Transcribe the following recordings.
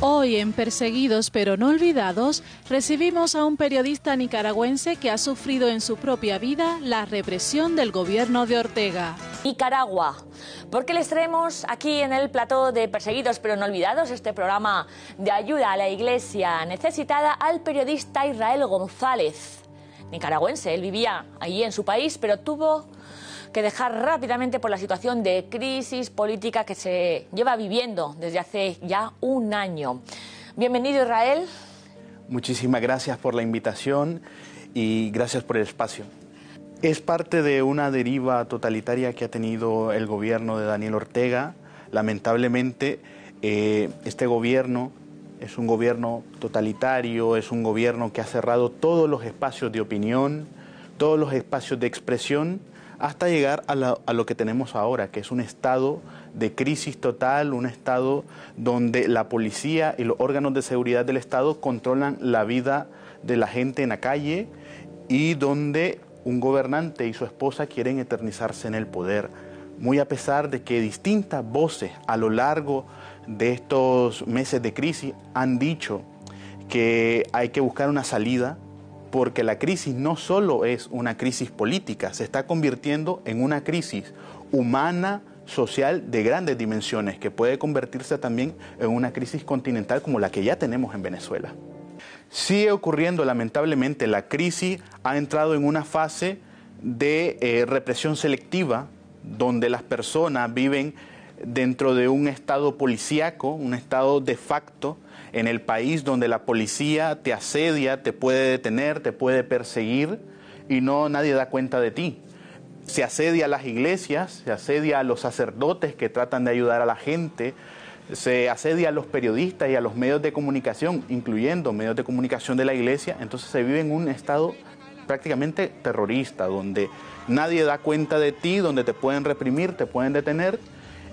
Hoy en Perseguidos pero no olvidados recibimos a un periodista nicaragüense que ha sufrido en su propia vida la represión del gobierno de Ortega. Nicaragua, porque les traemos aquí en el plató de Perseguidos pero no olvidados este programa de ayuda a la iglesia necesitada al periodista Israel González, nicaragüense. Él vivía allí en su país, pero tuvo que dejar rápidamente por la situación de crisis política que se lleva viviendo desde hace ya un año. Bienvenido Israel. Muchísimas gracias por la invitación y gracias por el espacio. Es parte de una deriva totalitaria que ha tenido el gobierno de Daniel Ortega. Lamentablemente, eh, este gobierno es un gobierno totalitario, es un gobierno que ha cerrado todos los espacios de opinión, todos los espacios de expresión hasta llegar a, lo que tenemos ahora, que es un estado de crisis total, un estado donde la policía y los órganos de seguridad del Estado controlan la vida de la gente en la calle y donde un gobernante y su esposa quieren eternizarse en el poder. Muy a pesar de que distintas voces a lo largo de estos meses de crisis han dicho que hay que buscar una salida, porque la crisis no solo es una crisis política, se está convirtiendo en una crisis humana, social de grandes dimensiones, que puede convertirse también en una crisis continental como la que ya tenemos en Venezuela. Sigue ocurriendo, lamentablemente, la crisis ha entrado en una fase de eh, represión selectiva, donde las personas viven dentro de un estado policíaco, un estado de facto, en el país donde la policía te asedia, te puede detener, te puede perseguir y no nadie da cuenta de ti. Se asedia a las iglesias, se asedia a los sacerdotes que tratan de ayudar a la gente, se asedia a los periodistas y a los medios de comunicación, incluyendo medios de comunicación de la iglesia, entonces se vive en un estado prácticamente terrorista, donde nadie da cuenta de ti, donde te pueden reprimir, te pueden detener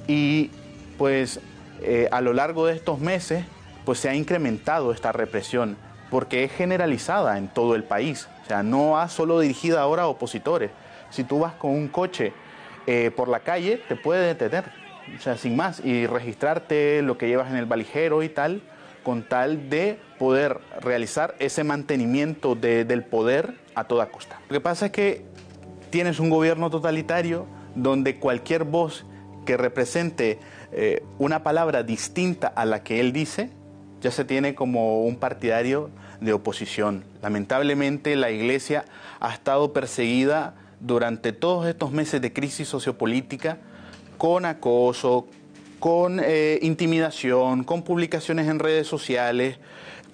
y pues eh, a lo largo de estos meses pues se ha incrementado esta represión porque es generalizada en todo el país. O sea, no ha solo dirigida ahora a opositores. Si tú vas con un coche eh, por la calle, te puede detener, o sea, sin más, y registrarte lo que llevas en el valijero y tal, con tal de poder realizar ese mantenimiento del poder a toda costa. Lo que pasa es que tienes un gobierno totalitario donde cualquier voz represente eh, una palabra distinta a la que él dice, ya se tiene como un partidario de oposición. Lamentablemente la iglesia ha estado perseguida durante todos estos meses de crisis sociopolítica con acoso, con eh, intimidación, con publicaciones en redes sociales,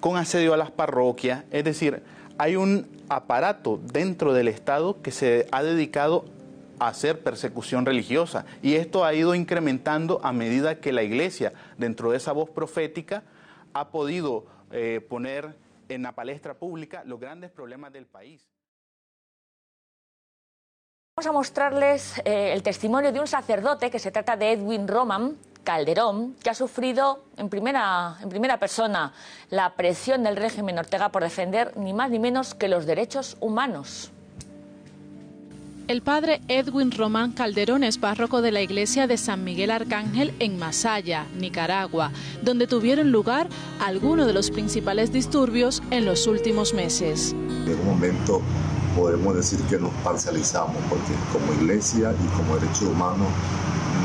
con asedio a las parroquias. Es decir, hay un aparato dentro del Estado que se ha dedicado hacer persecución religiosa y esto ha ido incrementando a medida que la iglesia, dentro de esa voz profética, ha podido eh, poner en la palestra pública los grandes problemas del país. Vamos a mostrarles eh, el testimonio de un sacerdote que se trata de Edwin Roman Calderón, que ha sufrido en primera, en primera persona la presión del régimen Ortega por defender ni más ni menos que los derechos humanos. El padre Edwin Román Calderón es párroco de la iglesia de San Miguel Arcángel en Masaya, Nicaragua, donde tuvieron lugar algunos de los principales disturbios en los últimos meses. En un momento podemos decir que nos parcializamos, porque como iglesia y como derechos humanos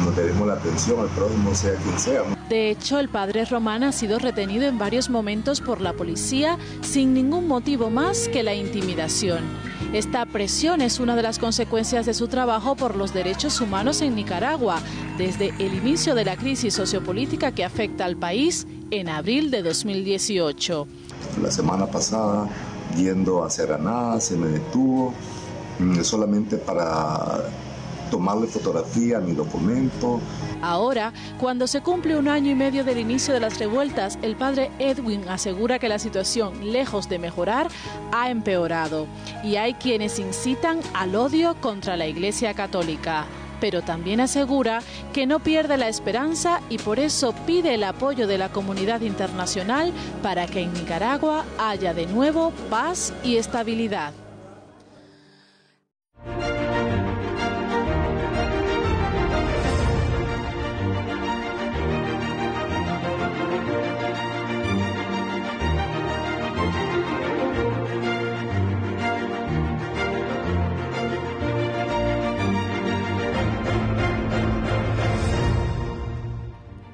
nos debemos la atención al prójimo, sea quien sea. De hecho, el padre Román ha sido retenido en varios momentos por la policía sin ningún motivo más que la intimidación. Esta presión es una de las consecuencias de su trabajo por los derechos humanos en Nicaragua desde el inicio de la crisis sociopolítica que afecta al país en abril de 2018. La semana pasada, yendo a Seraná, se me detuvo mm, solamente para tomarle fotografía mi documento. Ahora, cuando se cumple un año y medio del inicio de las revueltas, el padre Edwin asegura que la situación, lejos de mejorar, ha empeorado y hay quienes incitan al odio contra la Iglesia Católica pero también asegura que no pierde la esperanza y por eso pide el apoyo de la comunidad internacional para que en Nicaragua haya de nuevo paz y estabilidad.